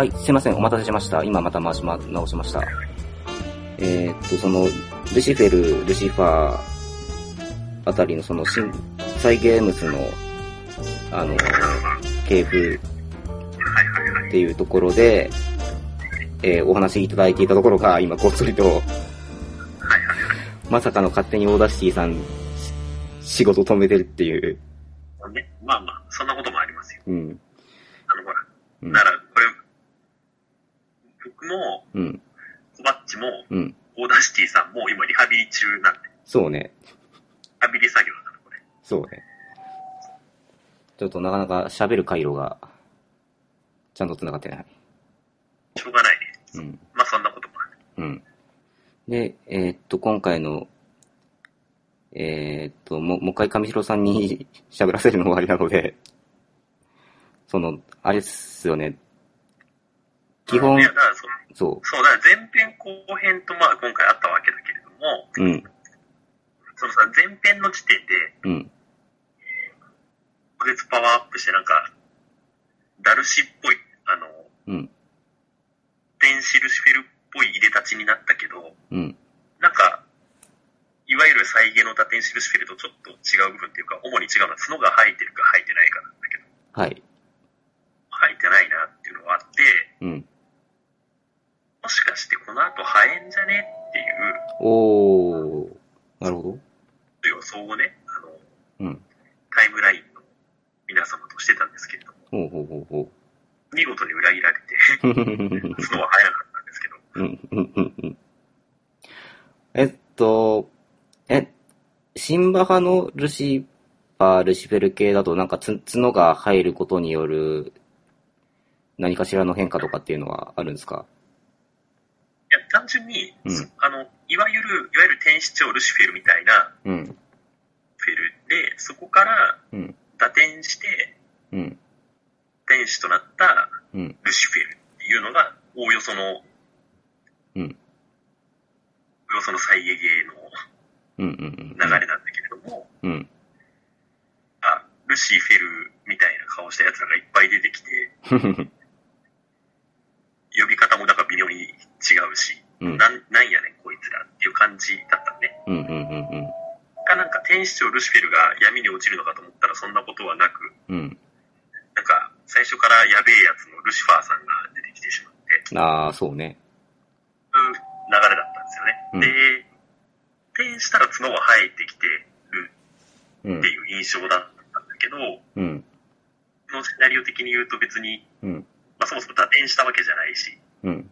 はい、すいません、お待たせしました。今また回しま、直しました。えーっと、その、ルシフェル、ルシファーあたりのその、新、サイゲームスの、あの、系譜っていうところで、えーお話いただいていたところが、今、こっそりと、まさかの勝手にオーダーシティさん、し仕事止めてるっていう、ね、まあまあ、そんなこともありますよ。うん、あの、ほら。うんだから、僕も、うん、コバッチも、うん。オーダーシティさんも今リハビリ中なんで、リそうね、ハビリ作業だから、これ。そうね。ちょっとなかなか喋る回路が、ちゃんと繋がってない。しょうがないね。うん。まあ、そんなこともある。うん。で、えーっと、今回の、えーっと、もう、もう一回上白さんに 喋らせるの終わりなので、その、あれっすよね。基本いや、だからそ、そそう、だから前編後編と、まあ、今回あったわけだけれども、う。うん、そのさ、前編の時点で、うん、個別パワーアップして、なんか、ダルシっぽい、あの、うん、電子ルシフェルっぽい入れ立ちになったけど、うん、なんか、いわゆる再現の打点シルシフェルとちょっと違う部分っていうか、主に違うのは角が生えてるか生えてないかなんだけど、はい。生えてないなっていうのがあって、うん。もしかしてこの後生えんじゃね？っていうおー、なるほど。予想をね、あの、うん。タイムラインの皆様としてたんですけれども、ほうほうほうほ見事に裏切られて、う。角は生えなかったんですけど、うん、うん、うん、うん。えっと、え、シンバ派のルシファー、ルシフェル系だとなんかつ角が入ることによる何かしらの変化とかっていうのはあるんですか？単純に、うん。あの、いわゆる、いわゆる天使長ルシフェルみたいなうん、フェルで、そこからうん、打点して、うん、天使となったうん、ルシフェルっていうのが、おおよその、うん、おおよその再現芸のうん、うん、流れなんだけれども、うん、あ、ルシフェルみたいな顔した奴らがいっぱい出てきて、うん、呼び方もなんか微妙に違うし、うん、なん、なんやねんこいつらっていう感じだったのね。うん、うん、うん、かなんか天使長ルシフェルが闇に落ちるのかと思ったらそんなことはなく、うん。なんか最初からやべえやつのルシファーさんが出てきてしまって、ああ、そうね。そういう流れだったんですよね。うんで、天したら角は生えてきてるうんって、いう印象だったんだけど、うん、このシナリオ的に言うと別に、うん、まあそもそも打点したわけじゃないし、うん。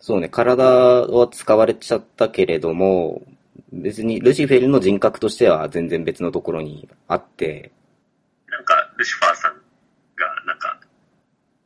そうね、体は使われちゃったけれども、別にルシフェルの人格としては全然別のところにあって、なんかルシファーさんがなんか、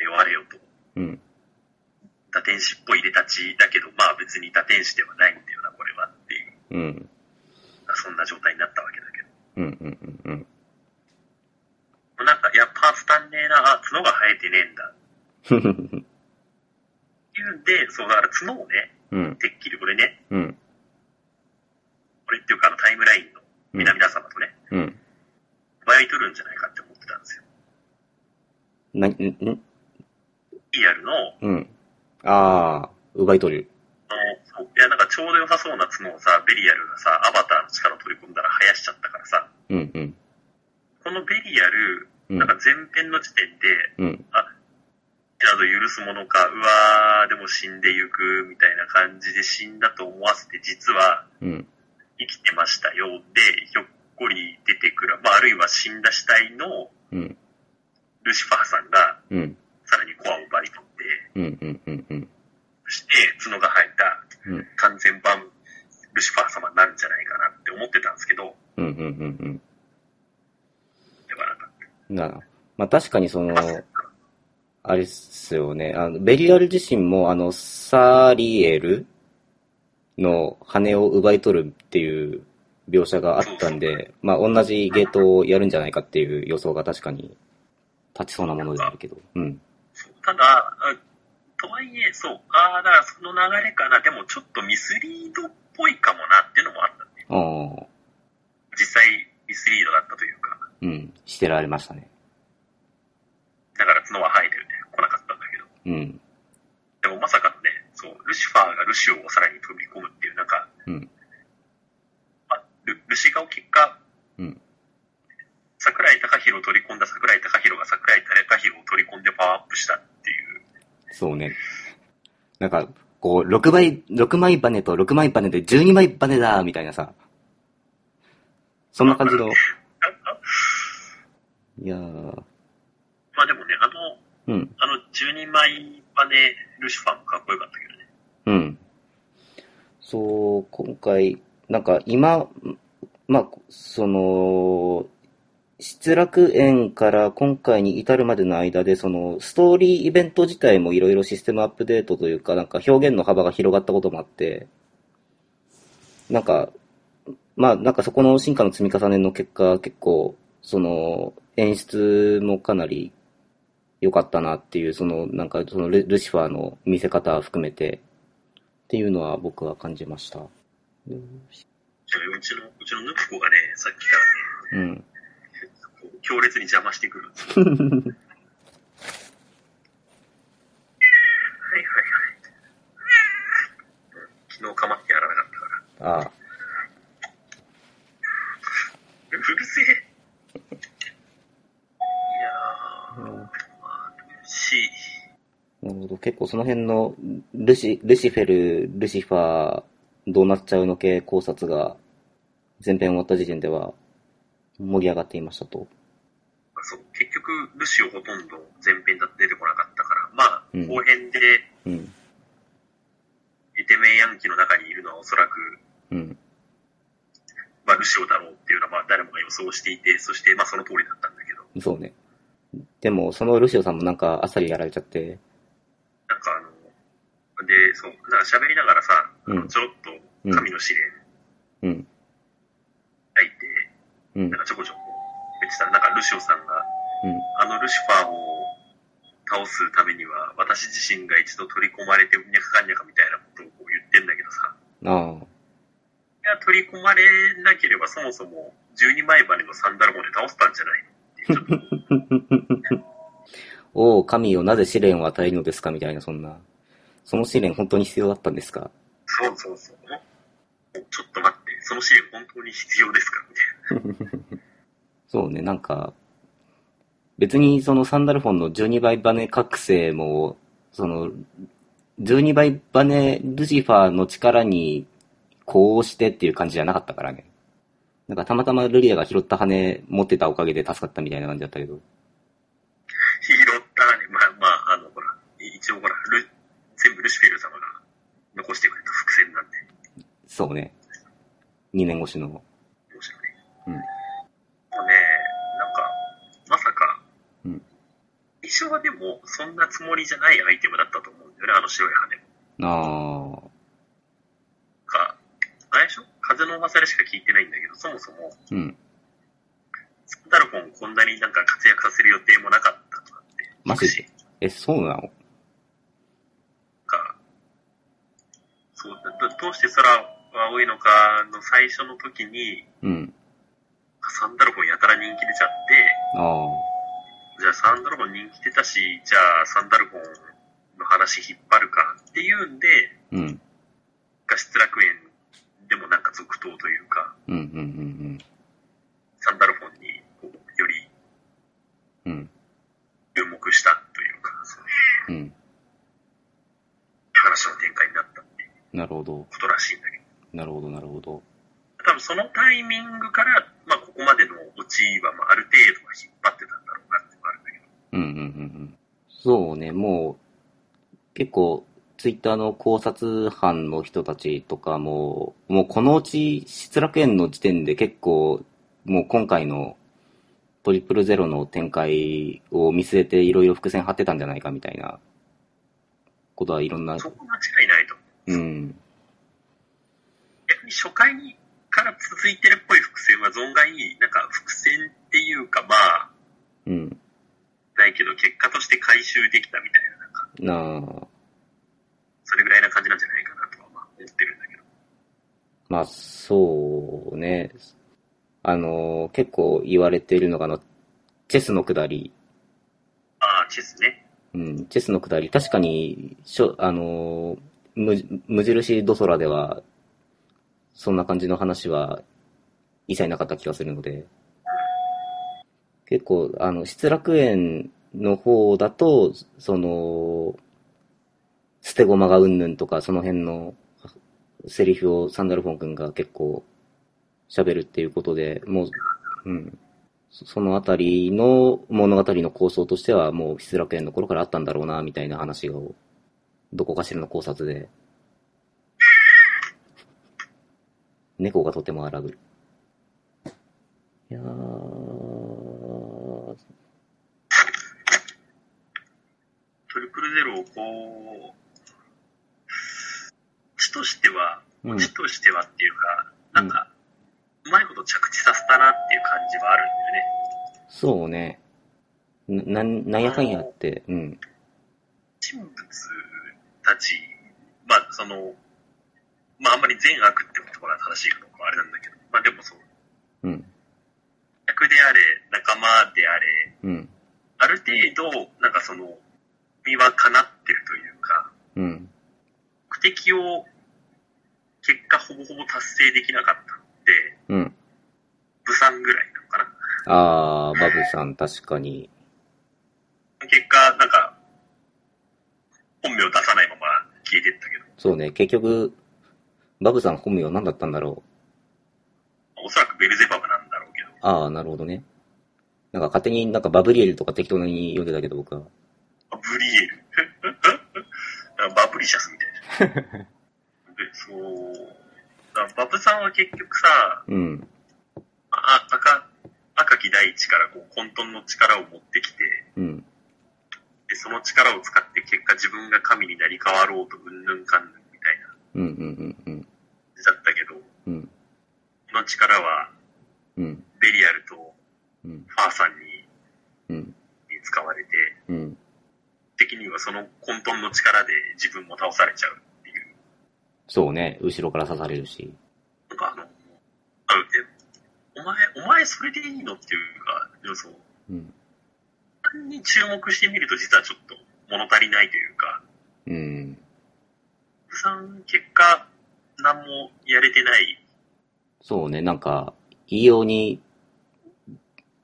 え我よと、うん、打天使っぽい入れ立ちだけど、まあ別に打天使ではないんだよな、これはっていう、うん、そんな状態になったわけだけど。うん、うん、うん、うん。なんか、いや、パーツ足んねえな、あ、角が生えてねえんだ。うんで、そう、だから角をね、うん、てっきりこれね、うん、これっていうかあのタイムラインの皆々様とね、うん。奪い取るんじゃないかって思ってたんですよ。な、ん、ん？リアルの、うん。ああ、奪い取る。あのいや、なんかちょうど良さそうな角をさ、ベリアルがさ、アバターの力を取り込んだら生やしちゃったからさ、うん、うん、このベリアル、うん。なんか前編の時点で、うん、など許すものか、うわー、でも死んでゆく、みたいな感じで死んだと思わせて、実はうん、生きてましたよ。で、ひょっこり出てくる、まあ、あるいは死んだ死体のうん、ルシファーさんが、うん、さらにコアを奪い取って。そして角が生えたうん。完全版ルシファー様になるんじゃないかなって思ってたんですけど、うん、うん、うん、ではなかっうん。なまあ確かにその、あれっすよね。あの、ベリアル自身も、あの、サリエルの羽を奪い取るっていう描写があったんで、まあ同じゲートをやるんじゃないかっていう予想が確かに立ちそうなものであるけど。うん。た。ただ、あとはいえ、そう、ああ、だからその流れかな、でもちょっとミスリードっぽいかもなっていうのもあったね。実際ミスリードだったというか、うん。してられましたね。だから角は生えてるうん。でもまさかのね、そう、ルシファーがルシオをさらに飛び込むっていう、なんか、うん。あルルシガを結果、うん。桜井貴弘を取り込んだ桜井貴弘が桜井貴弘を取り込んでパワーアップしたっていう、そうね。なんか、こう、6枚、6枚バネと6枚バネで12枚バネだみたいなさ。そんな感じの。いやー、うん、あの12枚バネルシファーもかっこよかったけどね。うん。そう、今回、なんか今、まあ、その、失楽園から今回に至るまでの間で、その、ストーリーイベント自体もいろいろシステムアップデートというか、なんか表現の幅が広がったこともあって、なんか、まあ、なんかそこの進化の積み重ねの結果、結構、その、演出もかなり良かったなっていう、その、なんか、そのル、ルシファーの見せ方含めて、っていうのは僕は感じました。うちの、うちのヌクコがね、さっきからね、うん。強烈に邪魔してくる。はいはいはい。昨日かまってやらなかったから。ああ、うるせえ。いやー、し、なるほど。結構その辺のルシ、ルシフェル、ルシファー、どうなっちゃうの系考察が前編終わった時点では盛り上がっていましたと。そう、結局、ルシオほとんど前編だって出てこなかったから、まあ、うん後編で、うん。イテメンヤンキの中にいるのはおそらく、うん。まあ、ルシオだろうっていうのは、まあ、誰もが予想していて、そして、まあ、その通りだったんだけど、そうね。でも、そのルシオさんもなんかあっさりやられちゃって、で、そう、なんか喋りながらさ、うんちょろっと神の試練うん。書いて、うん。なんかちょこちょこ言ってたら、なんかルシオさんが、あのルシファーを倒すためには、私自身が一度取り込まれて、うにゃかかんにゃかみたいなことをこう言ってんだけどさ、うん。ああ。いや、取り込まれなければそもそも12枚バネのサンダルゴンで倒せたんじゃないのっていうちょっと おお、神よ、なぜ試練を与えるのですかみたいな、そんな。その試練本当に必要だったんですか？そうそうそう。ちょっと待って、その試練本当に必要ですか？みたいな。そうね、なんか、別にそのサンダルフォンの12倍バネ覚醒も、その、12倍バネルシファーの力にこうしてっていう感じじゃなかったからね。なんかたまたまルリアが拾った羽持ってたおかげで助かったみたいな感じだったけど。拾ったらね、まあまあ、あの、ほら、一応ほら、ル全部ルシフェル様が残してくれた伏線なんで、そうね。2年越しの。面白いね。うん。もうね、なんか、まさか、うん。最初はでも、そんなつもりじゃないアイテムだったと思うんだよね、あの白い羽も。ああ、か、あれでしょ？風の噂でしか聞いてないんだけど、そもそも、うん。サンダルフォンをこんなになんか活躍させる予定もなかったとかって。マジで？え、そうなの？か、そう、どどうして空は青いのかの最初の時に、うん。サンダルフォンやたら人気出ちゃって、ああ、じゃあサンダルフォン人気出たし、じゃあサンダルフォンの話引っ張るかっていうんで、うん。が失楽園でもなんか続投というか、うん、うん、うん、サンダルフォンにこうより。注目したというか、うん。話の展開になったっていうなるほど。ことらしいんだけど、なるほど、なるほど。多分そのタイミングから、まあここまでのオチはまあある程度は引っ張ってたんだろうなってのがあるんだけど、うん、うん、うん。うんそうね、もう、結構、ツイッターの考察班の人たちとかも、もうこのうち失楽園の時点で結構、もう今回のトリプルゼロの展開を見据えていろいろ伏線張ってたんじゃないかみたいなことはいろんな、そこ間違いないと。うん、逆に初回にから続いてるっぽい伏線は存外になんか伏線っていうかまあ、うん、ないけど結果として回収できたみたいな、なんか、なあ、それぐらいな感じなんじゃないかなとはまあ思ってるんだけど。まあ、そうね。あの、結構言われているのが、あの、チェスのくだり。ああ、チェスね。うん、チェスのくだり、確かに、しょ、あの無、無印ドソラでは、そんな感じの話は一切なかった気がするので、結構、あの、失楽園の方だと、その、捨て駒がうんぬんとか、その辺のセリフをサンダルフォン君が結構喋るっていうことで、もう、うん。そのあたりの物語の構想としては、もう失楽園の頃からあったんだろうな、みたいな話を、どこかしらの考察で。猫がとても荒ぶる。いやー。トリプルゼロをこう、地としては、うん、地としてはっていうか、なんか、うまいこと着地させたなっていう感じはあるんだよね。そうね。な、なんやかんやって、うん。人物たち、まあ、その、まあ、あんまり善悪ってところは正しいかどうかあれなんだけど、まあでもそう。うん。役であれ、仲間であれ、うん。ある程度、なんかその、身はかなってるというか、うん。目的を、結果ほぼほぼ達成できなかったうん。ブさんぐらいなのかな。ああ、バブさん、確かに。結果、なんか、本名出さないまま消えてったけど。そうね、結局、バブさん本名何だったんだろう？おそらくベルゼバブなんだろうけど。ああ、なるほどね。なんか勝手になんかバブリエルとか適当に読んでたけど、僕は。バブリエル？バブリシャスみたいな。そう、バブさんは結局さ、うん。あ赤、赤木大地からこう混沌の力を持ってきて、うん。で、その力を使って結果自分が神になり変わろうとうんぬんかんぬんみたいな。うんうんうんうん。だったけど、うん。この力は、うん。ベリアルと、うん。ファーさんに、うん。に使われて、うん。的にはその混沌の力で自分も倒されちゃう。そうね、後ろから刺されるし。なんかあの、あえ、お前、お前それでいいのっていうか、要素、うん。に注目してみると実はちょっと物足りないというか、うん。さん、結果、何もやれてない。そうね、なんか、いいように、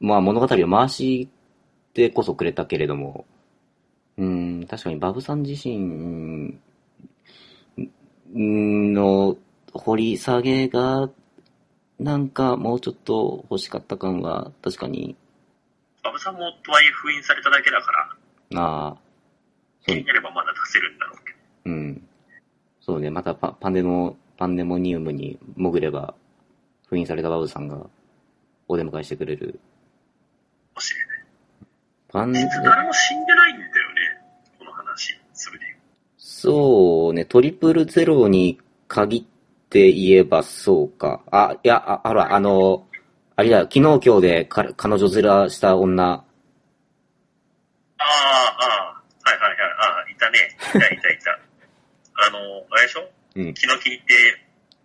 まあ物語を回してこそくれたけれども、うん、確かにバブさん自身の掘り下げが、なんかもうちょっと欲しかった感は確かに。バブさんもとはいえ封印されただけだから。ああ。気になればまだ出せるんだろうけど。うん。そうね、またパパンデモ、パンデモニウムに潜れば、封印されたバブさんがお出迎えしてくれる。かもしれない。パンデ誰も死んでないんだよね、この話、すべて。そうね、トリプルゼロに限って言えばそうか。あ、いや、あ、あら、あの、あれだ、昨日今日で彼女面した女。ああ、ああ、はいはいはい、ああ、いたね。いたいたいた。あの、あれでしょ？うん。気の利いて、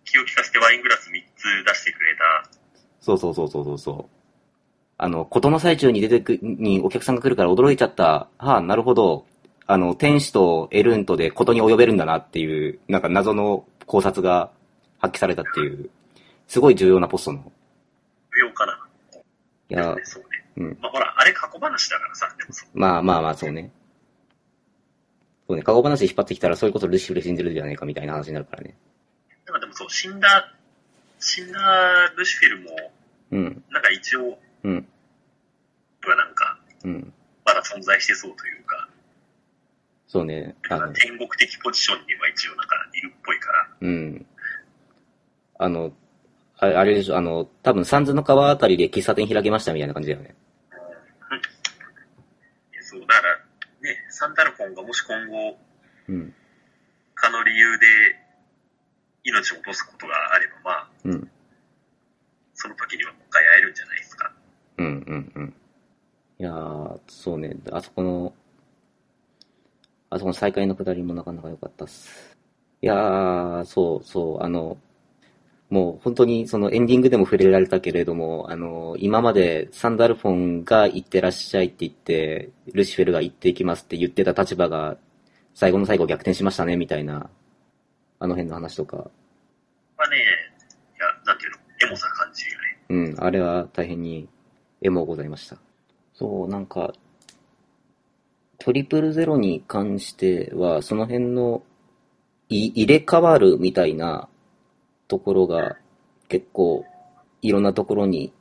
気を利かせてワイングラス3つ出してくれた。そうそうそうそうそう。あの、ことの最中に出てく、にお客さんが来るから驚いちゃった。はあ、なるほど。あの、天使とエルントでことに及べるんだなっていう、なんか謎の考察が発揮されたっていう、すごい重要なポストの。重要かな。いや、そうね。うん。まあほら、あれ過去話だからさ、でもまあまあまあ、そうね。そうね、過去話引っ張ってきたら、それこそルシフル死んでるじゃないかみたいな話になるからね。だからでもそう、死んだ、死んだルシフェルも、うん。なんか一応、うん。はなんか、うん。まだ存在してそうというか、そうね。あの天国的ポジションには一応なんかいるっぽいから。うん。あの、あれあれでしょ、あの、多分三途の川あたりで喫茶店開けましたみたいな感じだよね。うん。そう、だから、ね、サンタルフォンがもし今後、うん。かの理由で命を落とすことがあれば、まあ、うん。その時にはもう一回会えるんじゃないですか。うんうんうん。いやー、そうね、あそこの、あそこの再開の下りもなかなか良かったっす。いやー、そうそう、あの、もう本当にそのエンディングでも触れられたけれども、あの、今までサンダルフォンが行ってらっしゃいって言って、ルシフェルが行っていきますって言ってた立場が、最後の最後逆転しましたね、みたいな、あの辺の話とか。まあね、いや、なんていうの、エモさ感じるよね。うん、あれは大変にエモございました。そう、なんか、トリプルゼロに関しては、その辺のい入れ替わるみたいなところが結構いろんなところに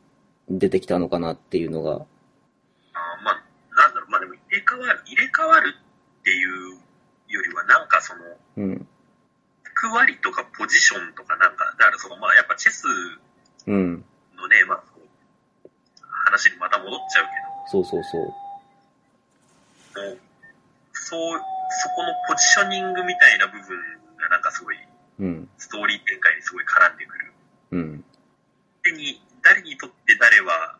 出てきたのかなっていうのが。あまあ、なんだろう、まあでも入れ替わる、入れ替わるっていうよりはなんかその、うん。役割とかポジションとかなんか、だからそのまあやっぱチェスのね、うん、まあ話にまた戻っちゃうけど。そうそうそう。もう、そう、そこのポジショニングみたいな部分がなんかすごい、うん、ストーリー展開にすごい絡んでくる。うん。でに、誰にとって誰は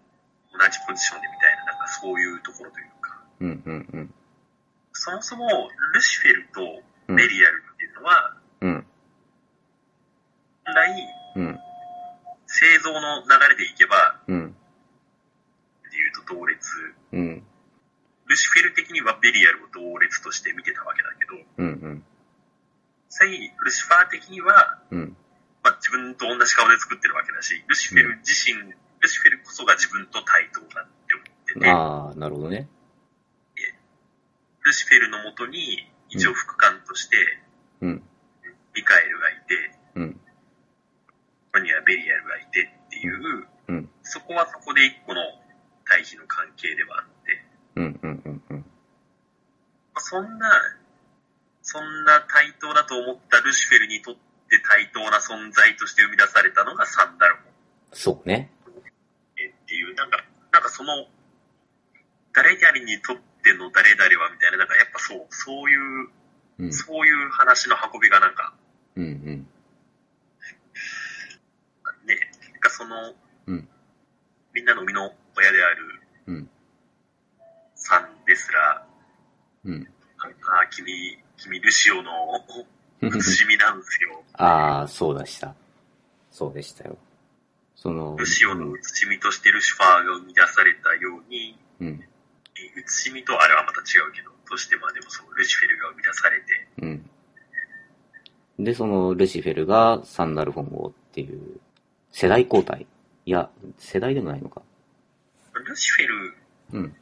同じポジションでみたいな、なんかそういうところというか。うんうんうん。そもそも、ルシフェルとベリアルっていうのは、うん。本来、うん。製造の流れでいけば、うん。っていうと同列。うん。ルシフェル的にはベリアルを同列として見てたわけだけど、うんうん。際、ルシファー的には、うん。まあ、自分と同じ顔で作ってるわけだし、ルシフェル自身、うん、ルシフェルこそが自分と対等だって思ってて。ああ、なるほどね。ルシフェルのもとに、一応副官として、うん。ミカエルがいて、うん。ここにはベリアルがいてっていう、うん。そこはそこで一個の対比の関係ではあって、うんうんうんうん。そんな、そんな対等だと思ったルシフェルにとって対等な存在として生み出されたのがサンダルモン。そうね。っていう、なんか、なんかその、誰々にとっての誰々はみたいな、なんかやっぱそう、そういう、うん、そういう話の運びがなんか、うんうん。ね、なんかその、うん、みんなの生みの親である、うん、さんですら、うん。あ、君、君、ルシオの写しみなんですよ。ああ、そうでした。そうでしたよ。その、ルシオの写しみとしてルシファーが生み出されたように、うん。写しみとあれはまた違うけど、としてまあでもそう、ルシフェルが生み出されて、うん。で、そのルシフェルがサンダルフォンをっていう、世代交代いや、世代でもないのか。ルシフェルうん。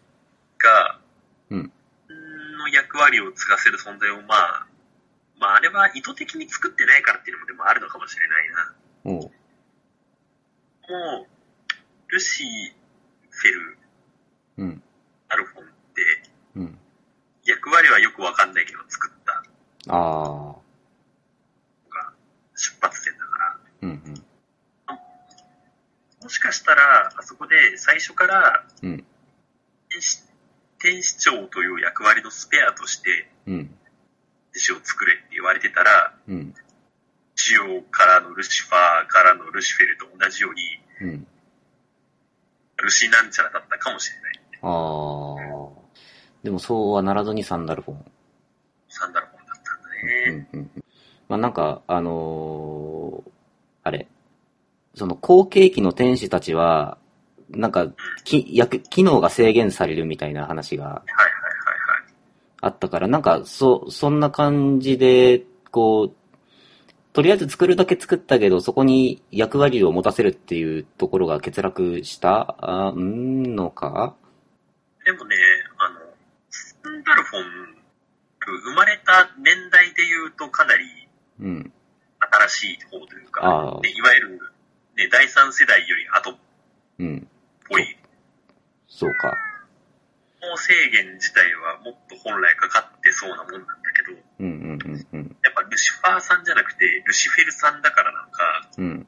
が、うん。の役割を継がせる存在を、まあ、まあ、あれは意図的に作ってないからっていうのもでもあるのかもしれないな。もう、ルシフェル、うん。アルフォンって、うん。役割はよくわかんないけど作った。ああ。が出発点だから。うんうん。もしかしたら、あそこで最初から、うん。天使長という役割のスペアとして、うん。弟子を作れって言われてたら、うん。ジオからのルシファーからのルシフェルと同じように、うん。ルシなんちゃらだったかもしれない。ああ。でもそうはならずにサンダルフォン。サンダルフォンだったんだね。うんうん。まあなんか、あのー、あれ、その後継機の天使たちは、なんか、き、役、機能が制限されるみたいな話が、あったから、なんか、そ、そんな感じで、こう、とりあえず作るだけ作ったけど、そこに役割を持たせるっていうところが欠落したあんのか？でもね、あの、スンダルフォン、生まれた年代で言うとかなり、うん。新しい方というか、うん、いわゆる、ね、第三世代より後、うん。そうか。もう制限自体はもっと本来かかってそうなもんなんだけど、うんうんうんうん。やっぱルシファーさんじゃなくて、ルシフェルさんだからなんか、うん。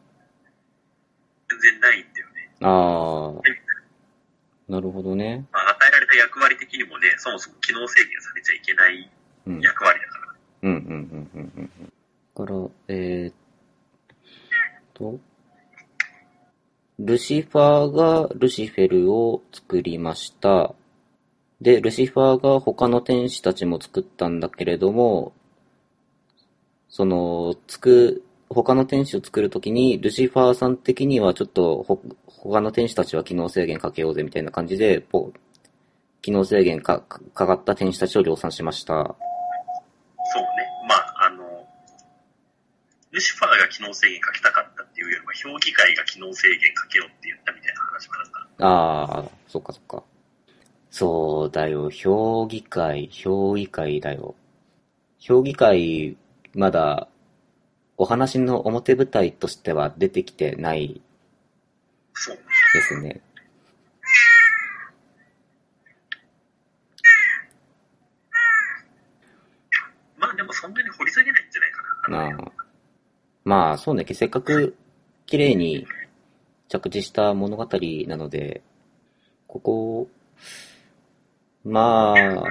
全然ないんだよね。ああ。なるほどね。まあ、与えられた役割的にもね、そもそも機能制限されちゃいけない役割だから。うん、うん、うん、うん、うん。だから、えー、っと、ルシファーがルシフェルを作りました。で、ルシファーが他の天使たちも作ったんだけれども、その、つく、他の天使を作るときに、ルシファーさん的にはちょっとほ、他の天使たちは機能制限かけようぜみたいな感じで、ポ機能制限かかかった天使たちを量産しました。そうね。まあ、あの、ルシファーが機能制限かけたかったっていうよりは、評議会が機能制限かけろって言ったみたいな話もあるから。ああ、そっかそっか。そうだよ、評議会、評議会だよ。評議会、まだ、お話の表舞台としては出てきてないですね。まあでもそんなに掘り下げないんじゃないかな。まあ、まあそうね、せっかく綺麗に着地した物語なので、ここ、まあ、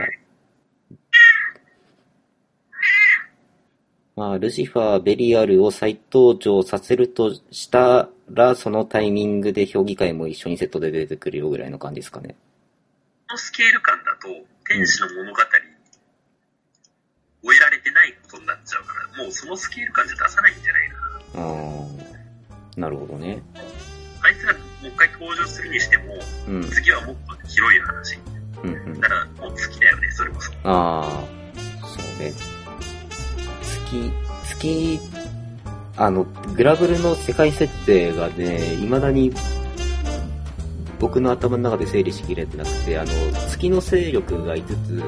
まあ、ルシファー、ベリアルを再登場させるとしたら、そのタイミングで評議会も一緒にセットで出てくるよぐらいの感じですかね。このスケール感だと、天使の物語、終えられてないことになっちゃうから、もうそのスケール感じゃ出さないんじゃないかな。なるほどね。あいつがもう一回登場するにしても、うん、次はもっと広い話。うんうん、だから、もう月だよね、それこそ。ああ、そうね。月、月、あの、グラブルの世界設定がね、未だに僕の頭の中で整理しきれてなくて、あの、月の勢力が5つ